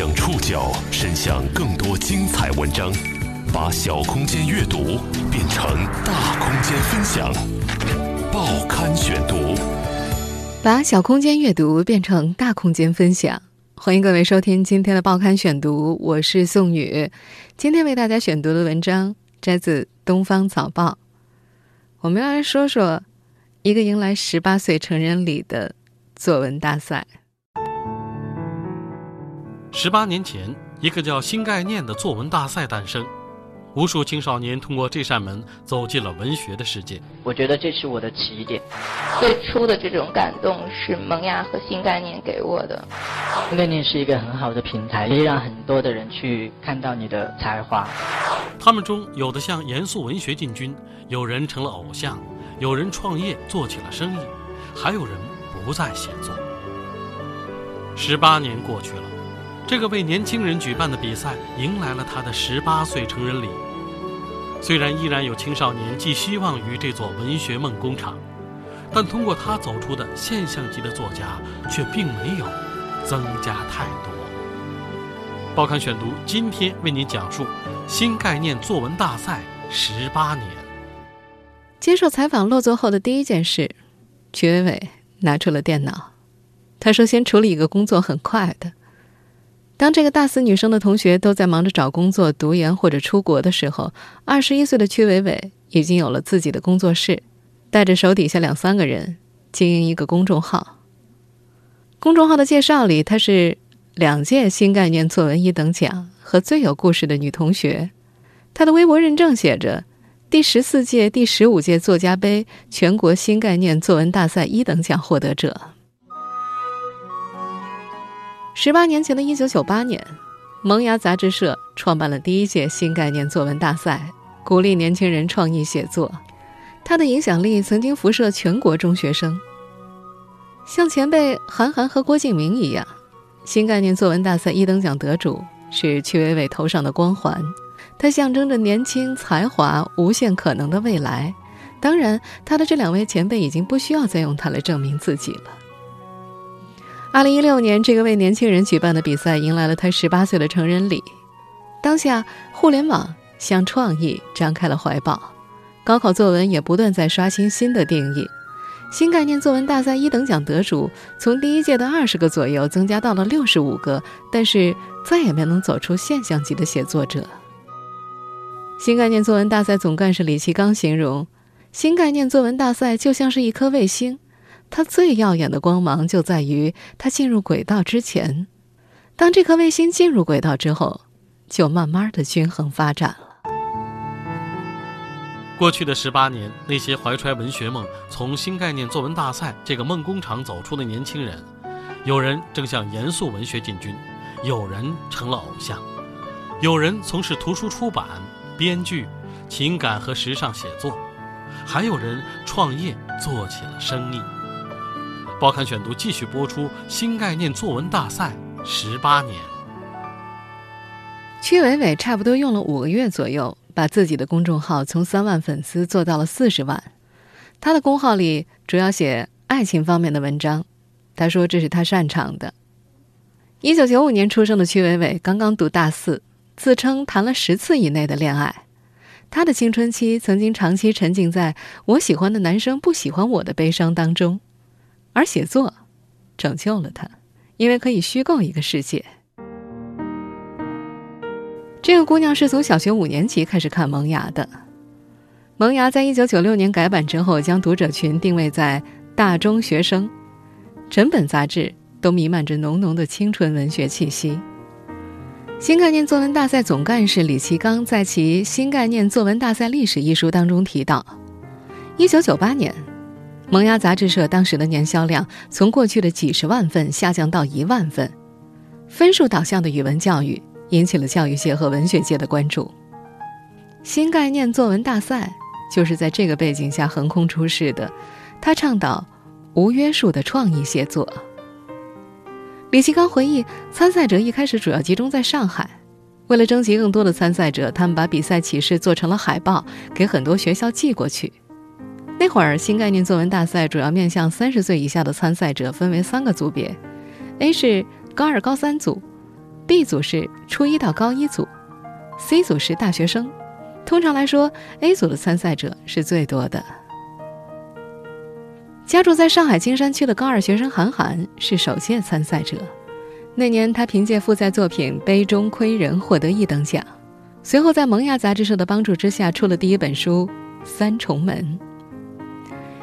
将触角伸向更多精彩文章，把小空间阅读变成大空间分享。报刊选读，把小空间阅读变成大空间分享。欢迎各位收听今天的报刊选读，我是宋宇。今天为大家选读的文章摘自《东方早报》，我们要来说说一个迎来十八岁成人礼的作文大赛。十八年前，一个叫“新概念”的作文大赛诞生，无数青少年通过这扇门走进了文学的世界。我觉得这是我的起点。最初的这种感动是萌芽和新概念给我的。新概念是一个很好的平台，可以让很多的人去看到你的才华。他们中有的向严肃文学进军，有人成了偶像，有人创业做起了生意，还有人不再写作。十八年过去了。这个为年轻人举办的比赛迎来了他的十八岁成人礼。虽然依然有青少年寄希望于这座文学梦工厂，但通过他走出的现象级的作家却并没有增加太多。报刊选读今天为您讲述新概念作文大赛十八年。接受采访落座后的第一件事，曲伟伟拿出了电脑。他说：“先处理一个工作，很快的。”当这个大四女生的同学都在忙着找工作、读研或者出国的时候，二十一岁的曲伟伟已经有了自己的工作室，带着手底下两三个人经营一个公众号。公众号的介绍里，她是两届新概念作文一等奖和最有故事的女同学。她的微博认证写着：“第十四届、第十五届作家杯全国新概念作文大赛一等奖获得者。”十八年前的一九九八年，萌芽杂志社创办了第一届新概念作文大赛，鼓励年轻人创意写作。它的影响力曾经辐射全国中学生。像前辈韩寒和郭敬明一样，新概念作文大赛一等奖得主是屈伟伟头上的光环，它象征着年轻才华、无限可能的未来。当然，他的这两位前辈已经不需要再用它来证明自己了。二零一六年，这个为年轻人举办的比赛迎来了他十八岁的成人礼。当下，互联网向创意张开了怀抱，高考作文也不断在刷新新的定义。新概念作文大赛一等奖得主从第一届的二十个左右增加到了六十五个，但是再也没能走出现象级的写作者。新概念作文大赛总干事李其刚形容，新概念作文大赛就像是一颗卫星。它最耀眼的光芒就在于它进入轨道之前，当这颗卫星进入轨道之后，就慢慢的均衡发展了。过去的十八年，那些怀揣文学梦从新概念作文大赛这个梦工厂走出的年轻人，有人正向严肃文学进军，有人成了偶像，有人从事图书出版、编剧、情感和时尚写作，还有人创业做起了生意。报刊选读继续播出新概念作文大赛十八年。曲伟伟差不多用了五个月左右，把自己的公众号从三万粉丝做到了四十万。他的公号里主要写爱情方面的文章，他说这是他擅长的。一九九五年出生的曲伟伟刚刚读大四，自称谈了十次以内的恋爱。他的青春期曾经长期沉浸在我喜欢的男生不喜欢我的悲伤当中。而写作拯救了他，因为可以虚构一个世界。这个姑娘是从小学五年级开始看《萌芽》的，《萌芽》在一九九六年改版之后，将读者群定位在大中学生，整本杂志都弥漫着浓浓的青春文学气息。新概念作文大赛总干事李奇刚在其《新概念作文大赛历史》一书当中提到，一九九八年。萌芽杂志社当时的年销量从过去的几十万份下降到一万份，分数导向的语文教育引起了教育界和文学界的关注。新概念作文大赛就是在这个背景下横空出世的，他倡导无约束的创意写作。李其刚回忆，参赛者一开始主要集中在上海，为了征集更多的参赛者，他们把比赛启事做成了海报，给很多学校寄过去。那会儿，新概念作文大赛主要面向三十岁以下的参赛者，分为三个组别：A 是高二、高三组 B 组是初一到高一组，C 组是大学生。通常来说，A 组的参赛者是最多的。家住在上海金山区的高二学生韩寒是首届参赛者。那年，他凭借复赛作品《杯中窥人》获得一等奖。随后，在萌芽杂志社的帮助之下，出了第一本书《三重门》。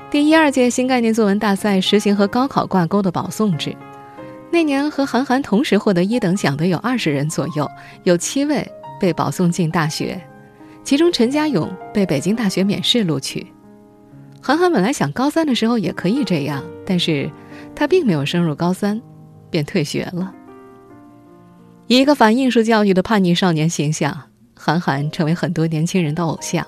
第一二届新概念作文大赛实行和高考挂钩的保送制。那年和韩寒同时获得一等奖的有二十人左右，有七位被保送进大学，其中陈家勇被北京大学免试录取。韩寒本来想高三的时候也可以这样，但是他并没有升入高三，便退学了。一个反应试教育的叛逆少年形象，韩寒成为很多年轻人的偶像。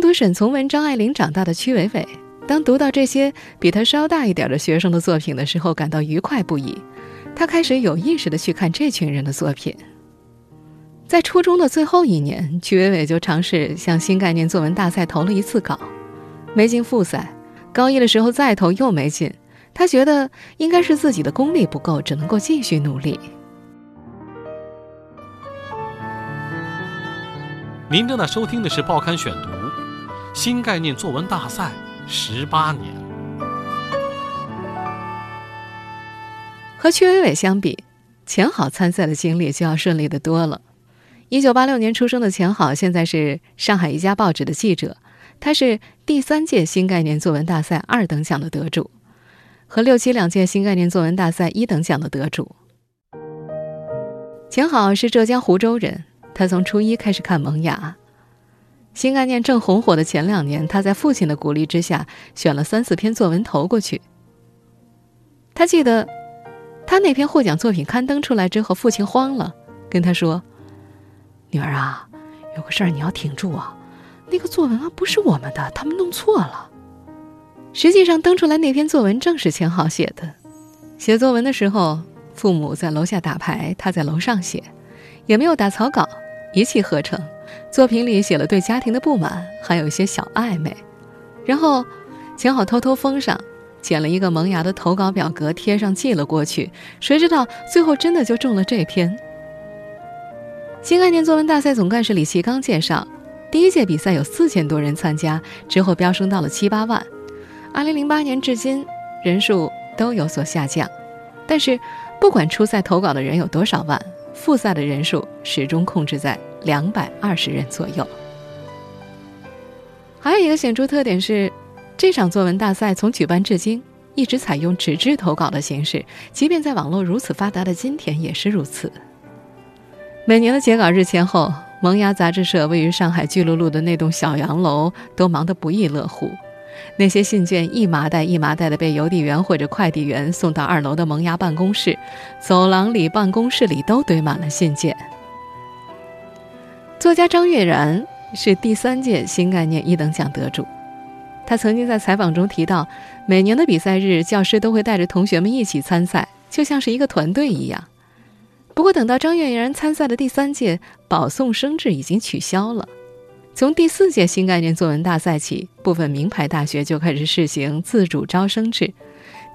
读沈从文、张爱玲长大的屈伟伟，当读到这些比他稍大一点的学生的作品的时候，感到愉快不已。他开始有意识的去看这群人的作品。在初中的最后一年，屈伟伟就尝试向新概念作文大赛投了一次稿。没进复赛，高一的时候再投又没进，他觉得应该是自己的功力不够，只能够继续努力。您正在收听的是《报刊选读》，新概念作文大赛十八年。和屈伟伟相比，钱好参赛的经历就要顺利的多了。一九八六年出生的钱好，现在是上海一家报纸的记者。他是第三届新概念作文大赛二等奖的得主，和六七两届新概念作文大赛一等奖的得主。钱好是浙江湖州人，他从初一开始看《萌芽》，新概念正红火的前两年，他在父亲的鼓励之下，选了三四篇作文投过去。他记得，他那篇获奖作品刊登出来之后，父亲慌了，跟他说：“女儿啊，有个事儿你要挺住啊。”那个作文啊，不是我们的，他们弄错了。实际上登出来那篇作文正是钱好写的。写作文的时候，父母在楼下打牌，他在楼上写，也没有打草稿，一气呵成。作品里写了对家庭的不满，还有一些小暧昧。然后，钱好偷偷封上，剪了一个萌芽的投稿表格贴上寄了过去。谁知道最后真的就中了这篇。新概念作文大赛总干事李奇刚介绍。第一届比赛有四千多人参加，之后飙升到了七八万。二零零八年至今，人数都有所下降。但是，不管初赛投稿的人有多少万，复赛的人数始终控制在两百二十人左右。还有一个显著特点是，这场作文大赛从举办至今一直采用纸质投稿的形式，即便在网络如此发达的今天也是如此。每年的截稿日前后。萌芽杂志社位于上海巨鹿路的那栋小洋楼都忙得不亦乐乎，那些信件一麻袋一麻袋的被邮递员或者快递员送到二楼的萌芽办公室，走廊里、办公室里都堆满了信件。作家张悦然是第三届新概念一等奖得主，他曾经在采访中提到，每年的比赛日，教师都会带着同学们一起参赛，就像是一个团队一样。不过，等到张悦然参赛的第三届保送生制已经取消了。从第四届新概念作文大赛起，部分名牌大学就开始试行自主招生制。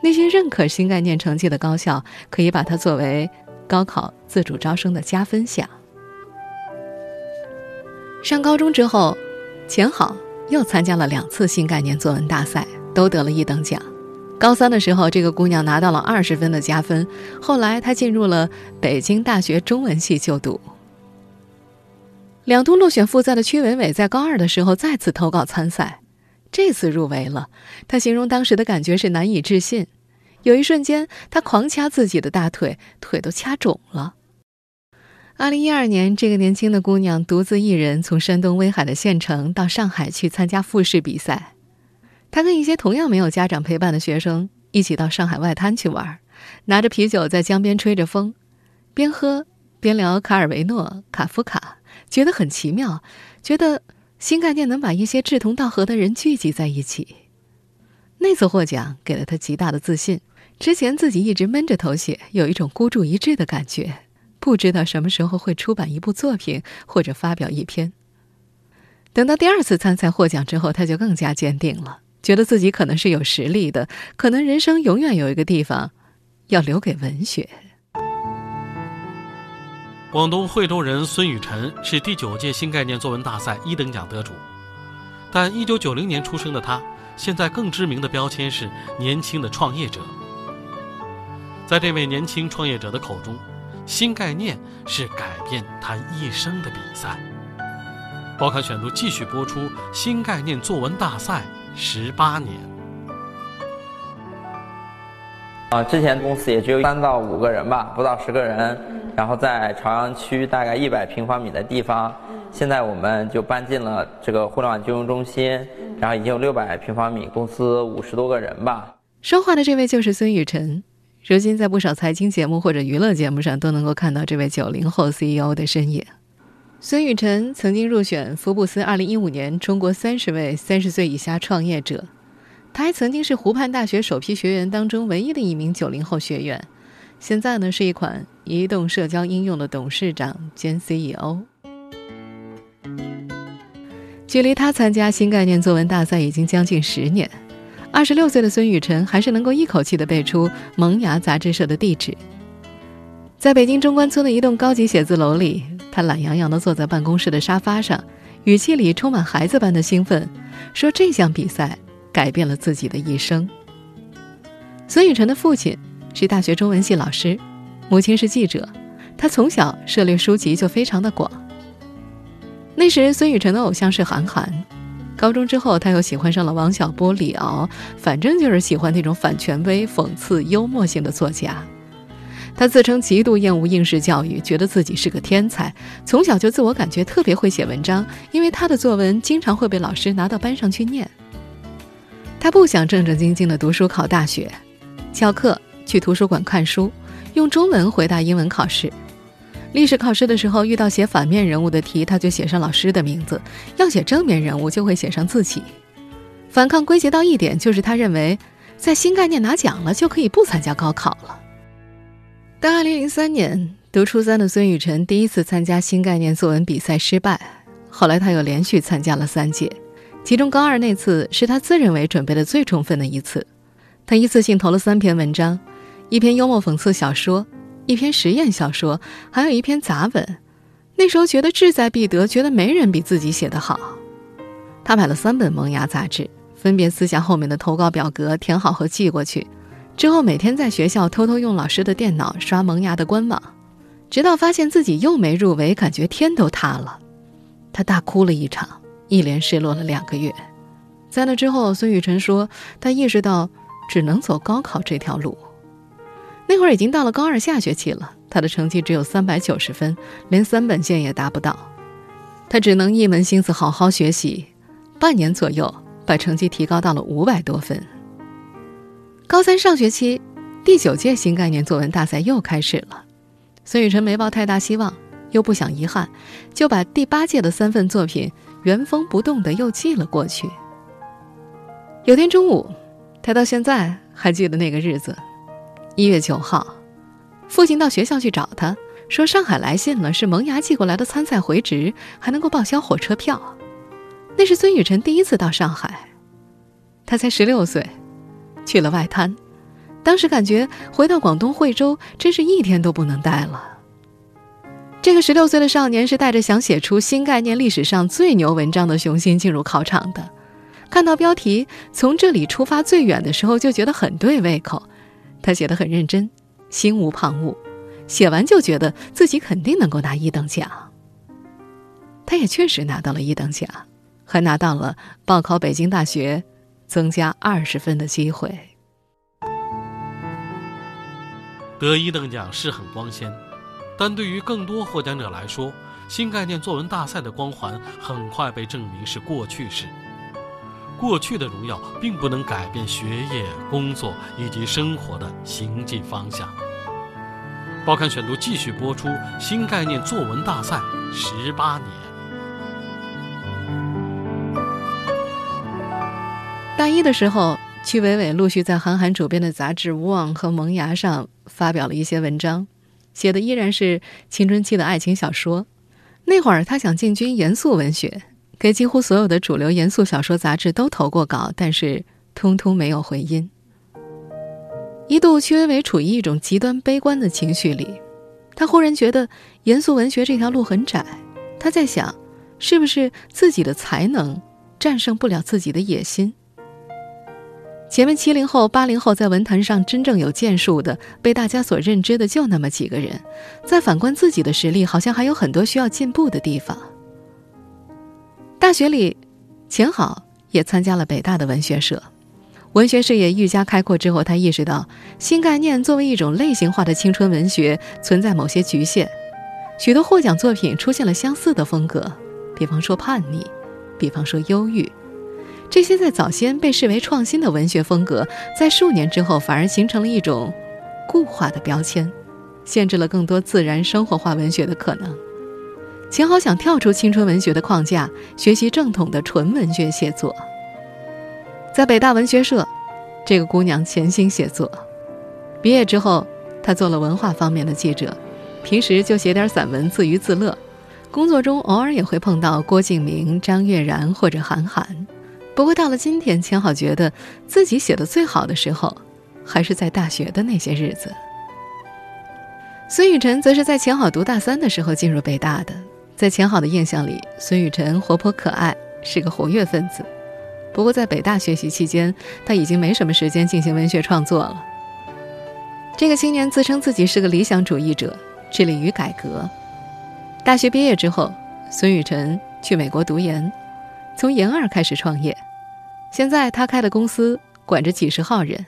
那些认可新概念成绩的高校，可以把它作为高考自主招生的加分项。上高中之后，钱好又参加了两次新概念作文大赛，都得了一等奖。高三的时候，这个姑娘拿到了二十分的加分。后来，她进入了北京大学中文系就读。两度落选复赛的屈伟伟，在高二的时候再次投稿参赛，这次入围了。他形容当时的感觉是难以置信，有一瞬间，他狂掐自己的大腿，腿都掐肿了。二零一二年，这个年轻的姑娘独自一人从山东威海的县城到上海去参加复试比赛。她跟一些同样没有家长陪伴的学生一起到上海外滩去玩，拿着啤酒在江边吹着风，边喝边聊卡尔维诺、卡夫卡，觉得很奇妙，觉得新概念能把一些志同道合的人聚集在一起。那次获奖给了她极大的自信。之前自己一直闷着头写，有一种孤注一掷的感觉，不知道什么时候会出版一部作品或者发表一篇。等到第二次参赛获奖之后，他就更加坚定了。觉得自己可能是有实力的，可能人生永远有一个地方要留给文学。广东惠州人孙雨辰是第九届新概念作文大赛一等奖得主，但1990年出生的他，现在更知名的标签是年轻的创业者。在这位年轻创业者的口中，新概念是改变他一生的比赛。报刊选读继续播出新概念作文大赛十八年。啊，之前公司也只有三到五个人吧，不到十个人，然后在朝阳区大概一百平方米的地方，现在我们就搬进了这个互联网金融中心，然后已经有六百平方米，公司五十多个人吧。说话的这位就是孙雨晨，如今在不少财经节目或者娱乐节目上都能够看到这位九零后 CEO 的身影。孙雨晨曾经入选福布斯二零一五年中国三十位三十岁以下创业者。他还曾经是湖畔大学首批学员当中唯一的一名九零后学员，现在呢是一款移动社交应用的董事长兼 CEO。距离他参加新概念作文大赛已经将近十年，二十六岁的孙雨辰还是能够一口气的背出萌芽杂志社的地址。在北京中关村的一栋高级写字楼里，他懒洋洋的坐在办公室的沙发上，语气里充满孩子般的兴奋，说这项比赛。改变了自己的一生。孙雨辰的父亲是大学中文系老师，母亲是记者。他从小涉猎书籍就非常的广。那时孙雨辰的偶像是韩寒，高中之后他又喜欢上了王小波、李敖，反正就是喜欢那种反权威、讽刺、幽默性的作家。他自称极度厌恶应试教育，觉得自己是个天才，从小就自我感觉特别会写文章，因为他的作文经常会被老师拿到班上去念。他不想正正经经的读书考大学，翘课去图书馆看书，用中文回答英文考试。历史考试的时候遇到写反面人物的题，他就写上老师的名字；要写正面人物，就会写上自己。反抗归结到一点，就是他认为在新概念拿奖了，就可以不参加高考了。但2003年读初三的孙雨晨第一次参加新概念作文比赛失败，后来他又连续参加了三届。其中高二那次是他自认为准备的最充分的一次，他一次性投了三篇文章，一篇幽默讽刺小说，一篇实验小说，还有一篇杂文。那时候觉得志在必得，觉得没人比自己写得好。他买了三本《萌芽》杂志，分别撕下后面的投稿表格，填好后寄过去。之后每天在学校偷偷用老师的电脑刷《萌芽》的官网，直到发现自己又没入围，感觉天都塌了，他大哭了一场。一连失落了两个月，在那之后，孙雨晨说，他意识到只能走高考这条路。那会儿已经到了高二下学期了，他的成绩只有三百九十分，连三本线也达不到，他只能一门心思好好学习。半年左右，把成绩提高到了五百多分。高三上学期，第九届新概念作文大赛又开始了，孙雨辰没抱太大希望，又不想遗憾，就把第八届的三份作品。原封不动的又寄了过去。有天中午，他到现在还记得那个日子，一月九号，父亲到学校去找他，说上海来信了，是萌芽寄过来的参赛回执，还能够报销火车票。那是孙雨辰第一次到上海，他才十六岁，去了外滩，当时感觉回到广东惠州，真是一天都不能待了。这个十六岁的少年是带着想写出新概念历史上最牛文章的雄心进入考场的。看到标题“从这里出发最远”的时候，就觉得很对胃口。他写的很认真，心无旁骛，写完就觉得自己肯定能够拿一等奖。他也确实拿到了一等奖，还拿到了报考北京大学增加二十分的机会。得一等奖是很光鲜。但对于更多获奖者来说，新概念作文大赛的光环很快被证明是过去式。过去的荣耀并不能改变学业、工作以及生活的行进方向。报刊选读继续播出新概念作文大赛十八年。大一的时候，曲伟伟陆续在韩寒主编的杂志《望》和《萌芽》上发表了一些文章。写的依然是青春期的爱情小说。那会儿他想进军严肃文学，给几乎所有的主流严肃小说杂志都投过稿，但是通通没有回音。一度屈伟伟处于一种极端悲观的情绪里，他忽然觉得严肃文学这条路很窄。他在想，是不是自己的才能战胜不了自己的野心？前面七零后、八零后在文坛上真正有建树的、被大家所认知的就那么几个人，再反观自己的实力，好像还有很多需要进步的地方。大学里，钱好也参加了北大的文学社，文学视野愈加开阔之后，他意识到新概念作为一种类型化的青春文学存在某些局限。许多获奖作品出现了相似的风格，比方说叛逆，比方说忧郁，这些在早先被视为创新的文学风格，在数年之后反而形成了一种固化的标签，限制了更多自然生活化文学的可能。秦好想跳出青春文学的框架，学习正统的纯文学写作。在北大文学社，这个姑娘潜心写作，毕业之后，她做了文化方面的记者。平时就写点散文自娱自乐，工作中偶尔也会碰到郭敬明、张悦然或者韩寒。不过到了今天，钱好觉得自己写的最好的时候，还是在大学的那些日子。孙雨辰则是在钱好读大三的时候进入北大的，在钱好的印象里，孙雨辰活泼可爱，是个活跃分子。不过在北大学习期间，他已经没什么时间进行文学创作了。这个青年自称自己是个理想主义者。致力于改革。大学毕业之后，孙雨辰去美国读研，从研二开始创业。现在他开的公司管着几十号人。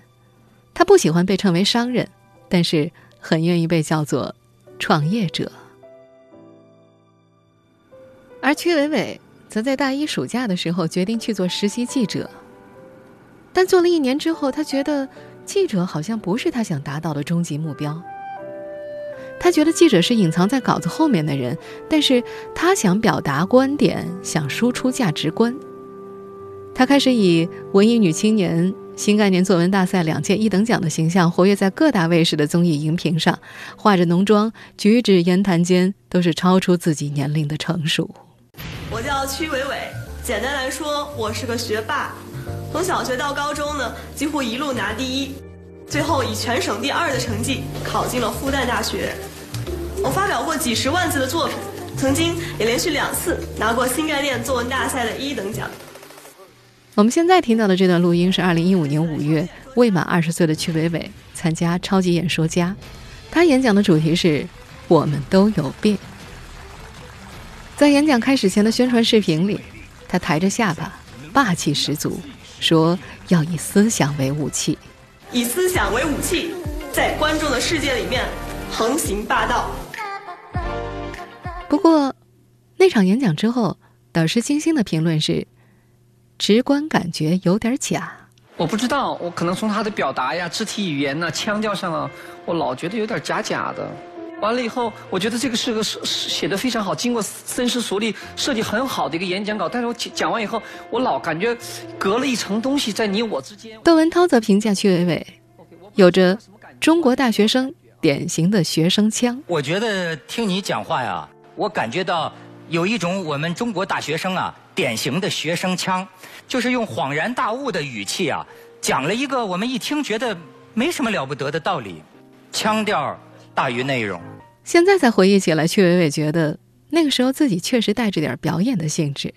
他不喜欢被称为商人，但是很愿意被叫做创业者。而曲伟伟则在大一暑假的时候决定去做实习记者，但做了一年之后，他觉得记者好像不是他想达到的终极目标。他觉得记者是隐藏在稿子后面的人，但是他想表达观点，想输出价值观。他开始以文艺女青年、新概念作文大赛两届一等奖的形象活跃在各大卫视的综艺荧屏上，化着浓妆，举止言谈间都是超出自己年龄的成熟。我叫屈伟伟，简单来说，我是个学霸，从小学到高中呢，几乎一路拿第一。最后以全省第二的成绩考进了复旦大学。我发表过几十万字的作品，曾经也连续两次拿过新概念作文大赛的一等奖。我们现在听到的这段录音是二零一五年五月，未满二十岁的曲伟伟参加《超级演说家》，他演讲的主题是“我们都有病”。在演讲开始前的宣传视频里，他抬着下巴，霸气十足，说要以思想为武器。以思想为武器，在观众的世界里面横行霸道。不过，那场演讲之后，导师金星的评论是：直观感觉有点假。我不知道，我可能从他的表达呀、肢体语言呐、腔调上啊，我老觉得有点假假的。完了以后，我觉得这个是个写写的非常好，经过深思熟虑设计很好的一个演讲稿。但是我讲完以后，我老感觉隔了一层东西在你我之间。窦文涛则评价曲伟伟，有着中国大学生典型的学生腔。我觉得听你讲话呀，我感觉到有一种我们中国大学生啊典型的学生腔，就是用恍然大悟的语气啊讲了一个我们一听觉得没什么了不得的道理，腔调。大于内容。现在再回忆起来，曲伟伟觉得那个时候自己确实带着点表演的性质，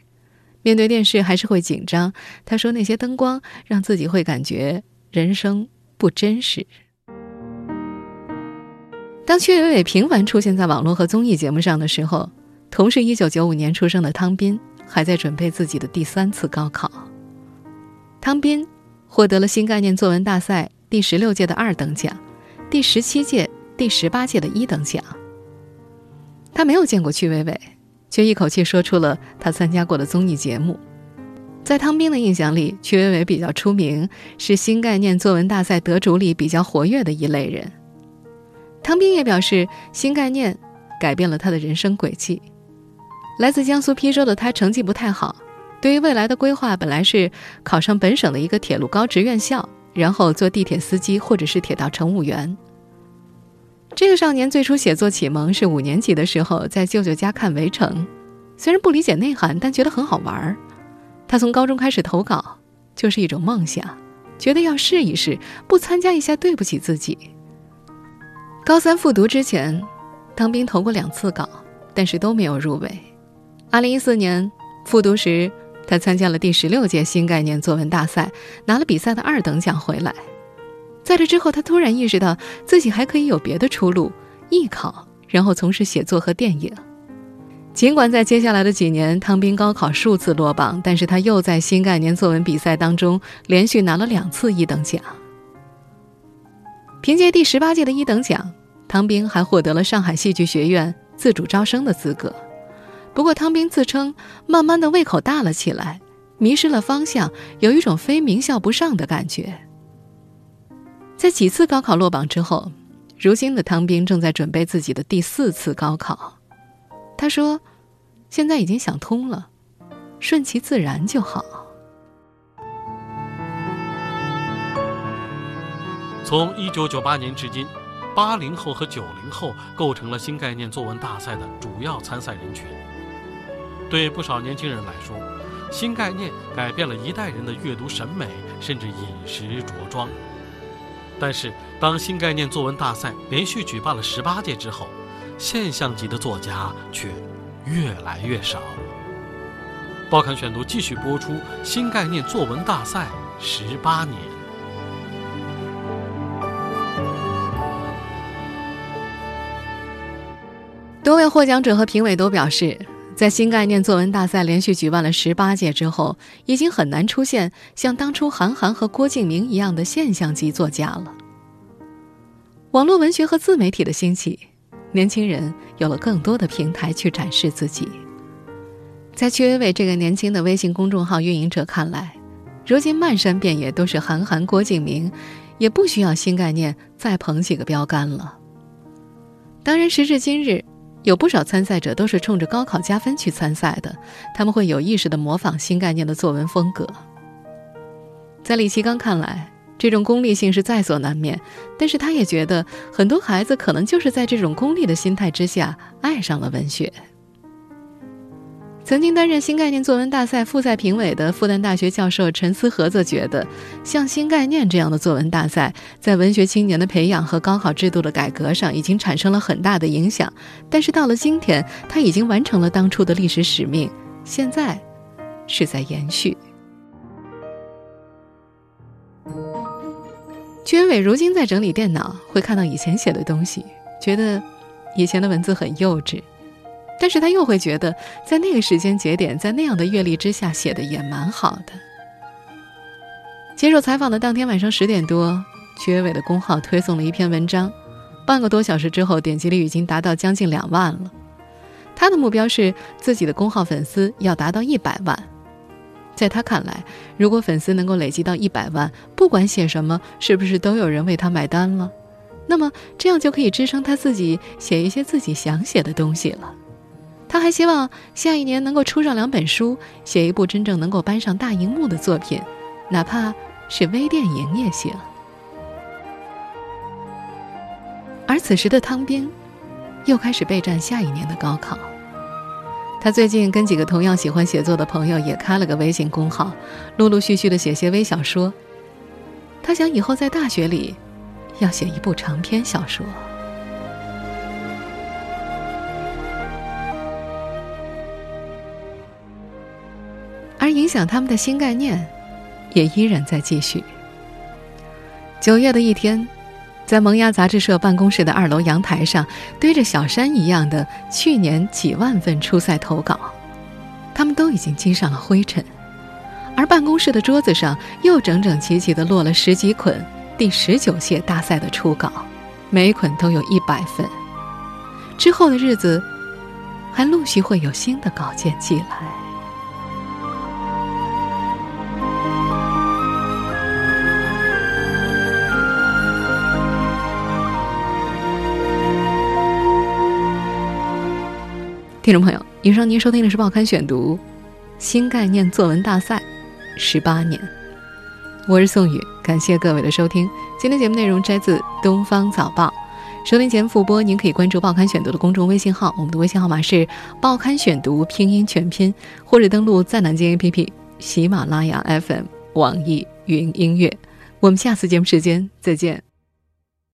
面对电视还是会紧张。他说那些灯光让自己会感觉人生不真实。当曲伟伟频繁出现在网络和综艺节目上的时候，同是一九九五年出生的汤斌还在准备自己的第三次高考。汤斌获得了新概念作文大赛第十六届的二等奖，第十七届。第十八届的一等奖。他没有见过曲伟伟，却一口气说出了他参加过的综艺节目。在汤斌的印象里，曲伟伟比较出名，是新概念作文大赛得主里比较活跃的一类人。汤斌也表示，新概念改变了他的人生轨迹。来自江苏邳州的他成绩不太好，对于未来的规划本来是考上本省的一个铁路高职院校，然后做地铁司机或者是铁道乘务员。这个少年最初写作启蒙是五年级的时候，在舅舅家看《围城》，虽然不理解内涵，但觉得很好玩儿。他从高中开始投稿，就是一种梦想，觉得要试一试，不参加一下对不起自己。高三复读之前，汤斌投过两次稿，但是都没有入围。二零一四年复读时，他参加了第十六届新概念作文大赛，拿了比赛的二等奖回来。在这之后，他突然意识到自己还可以有别的出路，艺考，然后从事写作和电影。尽管在接下来的几年，汤斌高考数次落榜，但是他又在新概念作文比赛当中连续拿了两次一等奖。凭借第十八届的一等奖，汤斌还获得了上海戏剧学院自主招生的资格。不过，汤斌自称慢慢的胃口大了起来，迷失了方向，有一种非名校不上的感觉。在几次高考落榜之后，如今的汤斌正在准备自己的第四次高考。他说：“现在已经想通了，顺其自然就好。”从一九九八年至今，八零后和九零后构成了新概念作文大赛的主要参赛人群。对不少年轻人来说，新概念改变了一代人的阅读审美，甚至饮食着装。但是，当新概念作文大赛连续举办了十八届之后，现象级的作家却越来越少。报刊选读继续播出新概念作文大赛十八年。多位获奖者和评委都表示，在新概念作文大赛连续举办了十八届之后，已经很难出现像当初韩寒和郭敬明一样的现象级作家了。网络文学和自媒体的兴起。年轻人有了更多的平台去展示自己。在曲伟伟这个年轻的微信公众号运营者看来，如今漫山遍野都是韩寒、郭敬明，也不需要新概念再捧几个标杆了。当然，时至今日，有不少参赛者都是冲着高考加分去参赛的，他们会有意识地模仿新概念的作文风格。在李奇刚看来。这种功利性是在所难免，但是他也觉得很多孩子可能就是在这种功利的心态之下爱上了文学。曾经担任新概念作文大赛复赛评委的复旦大学教授陈思和则觉得，像新概念这样的作文大赛，在文学青年的培养和高考制度的改革上已经产生了很大的影响。但是到了今天，他已经完成了当初的历史使命，现在是在延续。娟伟如今在整理电脑，会看到以前写的东西，觉得以前的文字很幼稚，但是他又会觉得在那个时间节点，在那样的阅历之下写的也蛮好的。接受采访的当天晚上十点多，曲伟的公号推送了一篇文章，半个多小时之后，点击率已经达到将近两万了。他的目标是自己的公号粉丝要达到一百万。在他看来，如果粉丝能够累积到一百万，不管写什么，是不是都有人为他买单了？那么这样就可以支撑他自己写一些自己想写的东西了。他还希望下一年能够出上两本书，写一部真正能够搬上大荧幕的作品，哪怕是微电影也行。而此时的汤斌，又开始备战下一年的高考。他最近跟几个同样喜欢写作的朋友也开了个微信公号，陆陆续续的写些微小说。他想以后在大学里，要写一部长篇小说。影响他们的新概念，也依然在继续。九月的一天。在萌芽杂志社办公室的二楼阳台上，堆着小山一样的去年几万份初赛投稿，他们都已经积上了灰尘，而办公室的桌子上又整整齐齐地落了十几捆第十九届大赛的初稿，每捆都有一百份。之后的日子，还陆续会有新的稿件寄来。听众朋友，以上您收听的是《报刊选读》，新概念作文大赛十八年，我是宋宇，感谢各位的收听。今天节目内容摘自《东方早报》，收听节目复播，您可以关注《报刊选读》的公众微信号，我们的微信号码是《报刊选读》拼音全拼，或者登录在南京 APP、喜马拉雅 FM、网易云音乐。我们下次节目时间再见。